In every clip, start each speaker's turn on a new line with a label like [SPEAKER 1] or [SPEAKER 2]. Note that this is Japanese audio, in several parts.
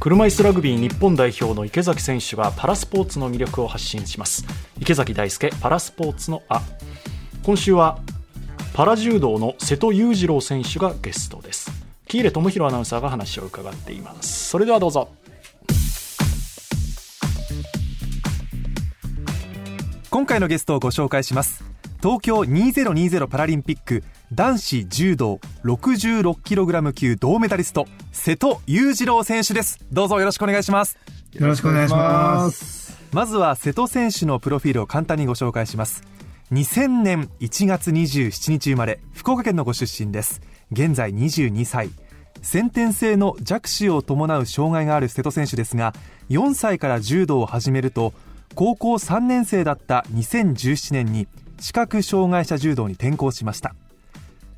[SPEAKER 1] 車椅子ラグビー日本代表の池崎選手がパラスポーツの魅力を発信します。池崎大輔パラスポーツのあ。今週はパラ柔道の瀬戸裕次郎選手がゲストです。喜入智弘アナウンサーが話を伺っています。それではどうぞ。
[SPEAKER 2] 今回のゲストをご紹介します。東京2020パラリンピック男子柔道 66kg 級銅メダリスト瀬戸裕次郎選手です。どうぞよろしくお願いします。
[SPEAKER 3] よろしくお願いします。
[SPEAKER 2] まずは瀬戸選手のプロフィールを簡単にご紹介します。2000年1月27日生まれ福岡県のご出身です。現在22歳。先天性の弱視を伴う障害がある瀬戸選手ですが4歳から柔道を始めると高校3年生だった2017年に視覚障害者柔道に転向しました。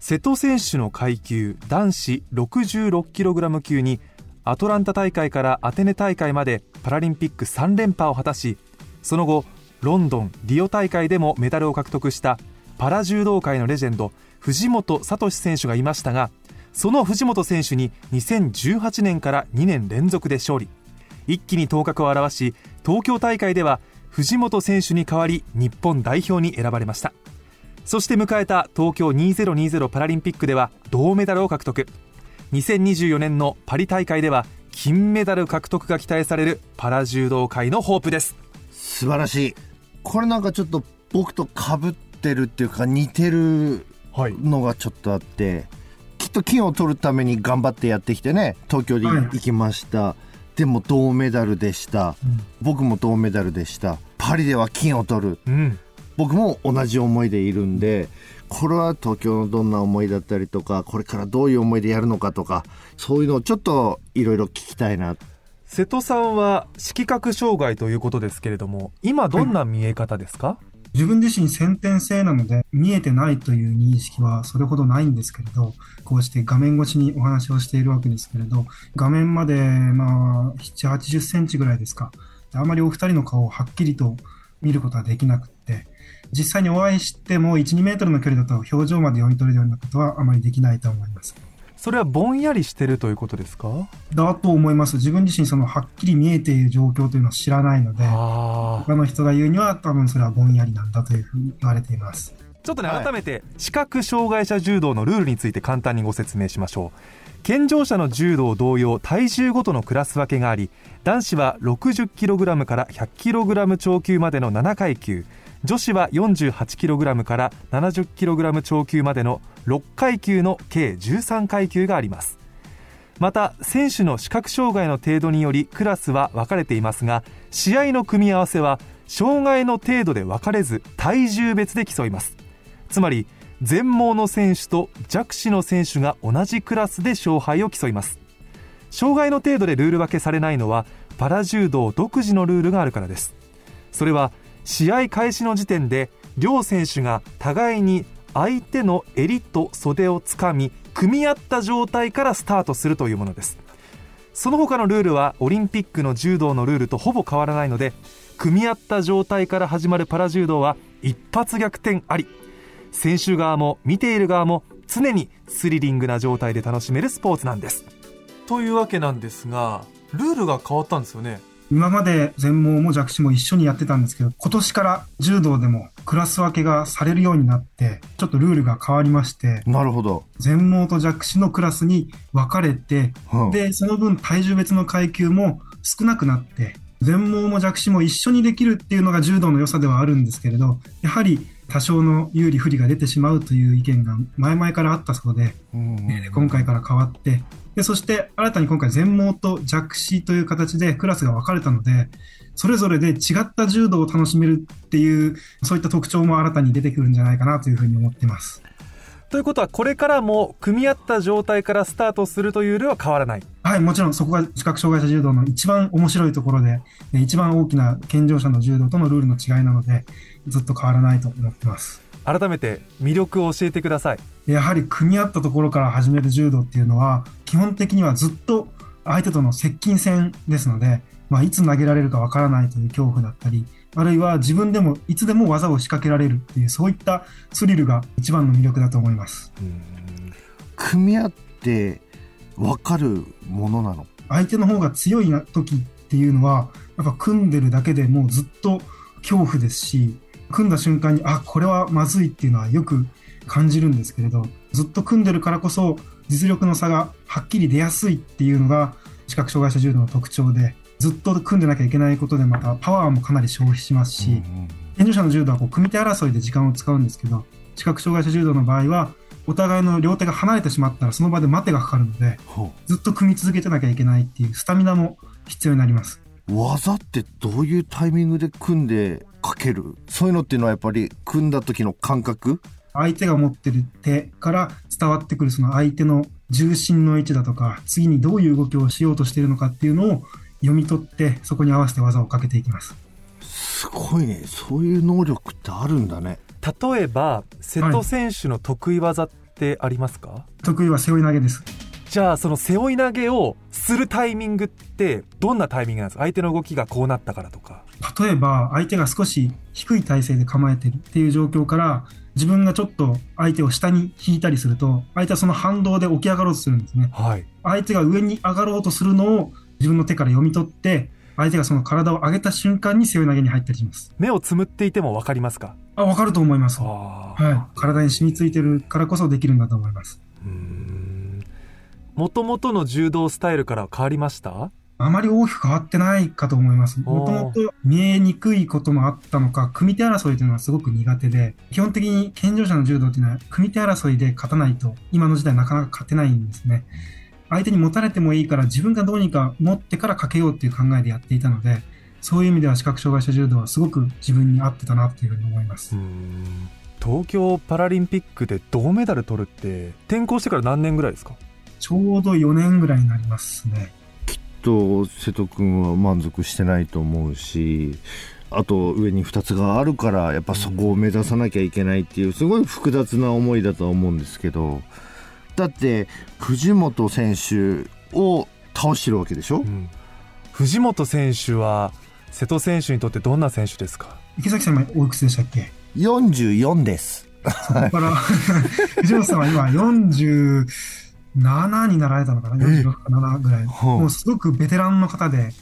[SPEAKER 2] 瀬戸選手の階級男子 66kg 級にアトランタ大会からアテネ大会までパラリンピック3連覇を果たしその後ロンドンリオ大会でもメダルを獲得したパラ柔道界のレジェンド藤本聡選手がいましたがその藤本選手に2018年から2年連続で勝利。一気に頭角を現し東京大会では藤本選手に代わり日本代表に選ばれました。そして迎えた東京2020パラリンピックでは銅メダルを獲得。2024年のパリ大会では金メダル獲得が期待されるパラ柔道界のホープです。
[SPEAKER 3] 素晴らしい。これなんかちょっと僕と被ってるっていうか似てる
[SPEAKER 2] はい。
[SPEAKER 3] のがちょっとあって、きっと金を取るために頑張ってやってきてね、東京で
[SPEAKER 4] はい。
[SPEAKER 3] 行きました。でも銅メダルでした。僕も銅メダルでした。パリでは金を取る。
[SPEAKER 2] うん
[SPEAKER 3] 僕も同じ思いでいるんで、これは東京のどんな思いだったりとか、これからどういう思いでやるのかとか、そういうのをちょっといろいろ聞きたいな。
[SPEAKER 2] 瀬戸さんは色覚障害ということですけれども今どんな見え方ですか、
[SPEAKER 4] 自分自身先天性なので見えてないという認識はそれほどないんですけれど、こうして画面越しにお話をしているわけですけれど、画面までまあ7、80センチぐらいですか。あまりお二人の顔をはっきりと見ることはできなくって、実際にお会いしても1、2メートルの距離だと表情まで読み取れるようなことはあまりできないと思います。
[SPEAKER 2] それはぼんやりしてるということですか？
[SPEAKER 4] だと思います。自分自身そのはっきり見えている状況というのを知らないので、
[SPEAKER 2] あ
[SPEAKER 4] 他の人が言うには多分それはぼんやりなんだというふうに言われています。
[SPEAKER 2] ちょっとね
[SPEAKER 3] はい
[SPEAKER 2] 改めて視覚障害者柔道のルールについて簡単にご説明しましょう健常者の柔道同様体重ごとのクラス分けがあり男子は 60kg から 100kg 超級までの7階級女子は 48kg から 70kg 超級までの6階級の計13階級があります。また選手の視覚障害の程度によりクラスは分かれていますが試合の組み合わせは障害の程度で分かれず体重別で競います。つまり全盲の選手と弱視の選手が同じクラスで勝敗を競います。障害の程度でルール分けされないのはパラ柔道独自のルールがあるからです。それは試合開始の時点で両選手が互いに相手の襟と袖をつかみ組み合った状態からスタートするというものです。その他のルールはオリンピックの柔道のルールとほぼ変わらないので組み合った状態から始まるパラ柔道は一発逆転あり選手側も見ている側も常にスリリングな状態で楽しめるスポーツなんです。というわけなんですがルールが変わったんですよね。
[SPEAKER 4] 今まで全盲も弱視も一緒にやってたんですけど、今年から柔道でもクラス分けがされるようになって、ちょっとルールが変わりまして、
[SPEAKER 3] なるほど。
[SPEAKER 4] 全盲と弱視のクラスに分かれて、
[SPEAKER 3] うん
[SPEAKER 4] で、その分体重別の階級も少なくなって、全盲も弱視も一緒にできるっていうのが柔道の良さではあるんですけれど、やはり多少の有利不利が出てしまうという意見が前々からあったそうで、
[SPEAKER 3] うん
[SPEAKER 4] えー今回から変わって、で、そして新たに今回全盲と弱視という形でクラスが分かれたので、それぞれで違った柔道を楽しめるっていう、そういった特徴も新たに出てくるんじゃないかなというふうに思っています。
[SPEAKER 2] ということはこれからも組み合った状態からスタートするというルールは変わらない
[SPEAKER 4] はい、もちろんそこが視覚障害者柔道の一番面白いところで、で一番大きな健常者の柔道とのルールの違いなので、ずっと変わらないと思ってます。
[SPEAKER 2] 改めて魅力を教えてください
[SPEAKER 4] でやはり組み合ったところから始める柔道っていうのは、基本的にはずっと相手との接近戦ですので、まあ、いつ投げられるかわからないという恐怖だったり、あるいは自分でもいつでも技を仕掛けられるっていう、そういったスリルが一番の魅力だと思います。
[SPEAKER 3] 組み合って分かるものなの？
[SPEAKER 4] 相手の方が強いな時っていうのは、やっぱ組んでるだけでもうずっと恐怖ですし、組んだ瞬間に、あ、これはまずいっていうのはよく感じるんですけれど、ずっと組んでるからこそ実力の差がはっきり出やすいっていうのが視覚障害者柔道の特徴で、ずっと組んでなきゃいけないことでまたパワーもかなり消費しますし、健常者の柔道はこう組み手争いで時間を使うんですけど、視覚障害者柔道の場合は、お互いの両手が離れてしまったらその場で待てがかかるので、
[SPEAKER 3] ほ
[SPEAKER 4] ずっと組み続けてなきゃいけないっていうスタミナも必要になります。
[SPEAKER 3] う技ってどういうタイミングで組んでかける。そういうのっていうのはやっぱり組んだ時の感覚？
[SPEAKER 4] 相手が持ってる手から伝わってくるその相手の重心の位置だとか、次にどういう動きをしようとしているのかっていうのを読み取って、そこに合わせて技をかけていきます。
[SPEAKER 3] すごいね。そういう能力ってあるんだね。
[SPEAKER 2] 例えば瀬戸選手の得意技ってありますか、
[SPEAKER 4] 得意は背負い投げです。
[SPEAKER 2] じゃあその背負い投げをするタイミングってどんなタイミングなんですか？相手の動きがこうなったからとか
[SPEAKER 4] 例えば、相手が少し低い体勢で構えてるっていう状況から、自分がちょっと相手を下に引いたりすると、相手はその反動で起き上がろうとするんですね。
[SPEAKER 2] はい
[SPEAKER 4] 相手が上に上がろうとするのを自分の手から読み取って、相手がその体を上げた瞬間に背負い投げに入ったりします。
[SPEAKER 2] 目をつむっていても分かりますか？
[SPEAKER 4] あ、わかると思います。
[SPEAKER 2] あ
[SPEAKER 4] はい。体に染みついてるからこそできるんだと思います。
[SPEAKER 2] もともとの柔道スタイルからは変わりました？
[SPEAKER 4] あまり大きく変わってないかと思います。もともと見えにくいこともあったのか、組手争いというのはすごく苦手で、基本的に健常者の柔道というのは、組手争いで勝たないと、今の時代なかなか勝てないんですね。相手に持たれてもいいから、自分がどうにか持ってからかけようっていう考えでやっていたので、そういう意味では視覚障害者柔道はすごく自分に合ってたなっていうふうに思います。
[SPEAKER 2] 東京パラリンピックで銅メダル取るって転校してから何年ぐらいですか？
[SPEAKER 4] ちょうど4年ぐらいになりますね。
[SPEAKER 3] と瀬戸君は満足してないと思うしあと上に2つがあるからやっぱそこを目指さなきゃいけないっていうすごい複雑な思いだとは思うんですけどだって藤本選手を倒してるわけでしょ、
[SPEAKER 2] 藤本選手は瀬戸選手にとってどんな選手ですか？
[SPEAKER 4] 池崎さん今おいくつでしたっけ
[SPEAKER 3] ？44です。
[SPEAKER 4] そこから、藤本さんは今47になられたのかな ?46 か7ぐらい。もうすごくベテランの方で、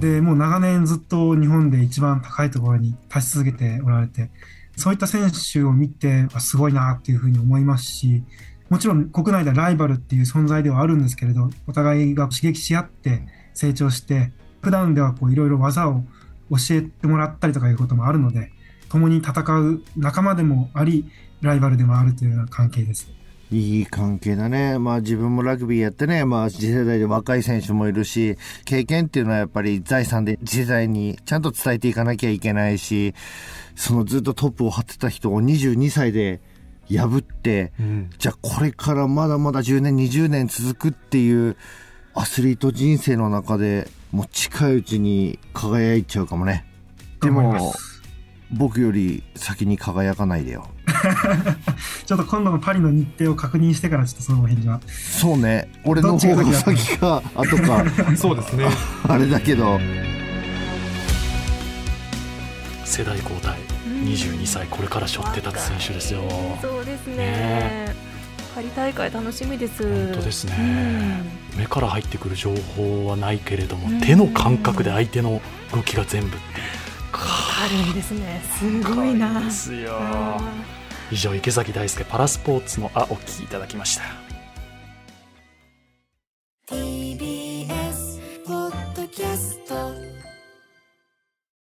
[SPEAKER 4] で、もう長年ずっと日本で一番高いところに立ち続けておられて、そういった選手を見て、あすごいなっていうふうに思いますし、もちろん国内ではライバルっていう存在ではあるんですけれど、お互いが刺激し合って成長して、普段ではこういろいろ技を教えてもらったりとかいうこともあるので、共に戦う仲間でもあり、ライバルでもあるというような関係です。
[SPEAKER 3] いい関係だね。まあ自分もラグビーやってね、まあ次世代で若い選手もいるし、経験っていうのはやっぱり財産で次世代にちゃんと伝えていかなきゃいけないし、そのずっとトップを張ってた人を22歳で破って、じゃあこれからまだまだ10年、20年続くっていうアスリート人生の中でもう近いうちに輝いちゃうかもね。でも、僕より先に輝かないでよ。
[SPEAKER 4] ちょっと今度のパリの日程を確認してからちょっとその返事は。
[SPEAKER 3] そうね。俺の方が先か、後か。
[SPEAKER 2] そうですね。
[SPEAKER 3] あれだけど。
[SPEAKER 1] 世代交代。22歳これから背負って立つ選手ですよ。
[SPEAKER 5] そうですね。
[SPEAKER 1] ね。
[SPEAKER 5] パリ大会楽しみです。
[SPEAKER 1] 本当ですね。
[SPEAKER 5] うん。
[SPEAKER 1] 目から入ってくる情報はないけれども
[SPEAKER 5] うん。
[SPEAKER 1] 手の感覚で相手の動きが全部
[SPEAKER 5] あるんですね。すごいな。
[SPEAKER 1] ですよ。
[SPEAKER 5] あ
[SPEAKER 1] 以上池崎大輔パラスポーツのあお聞きいただきました。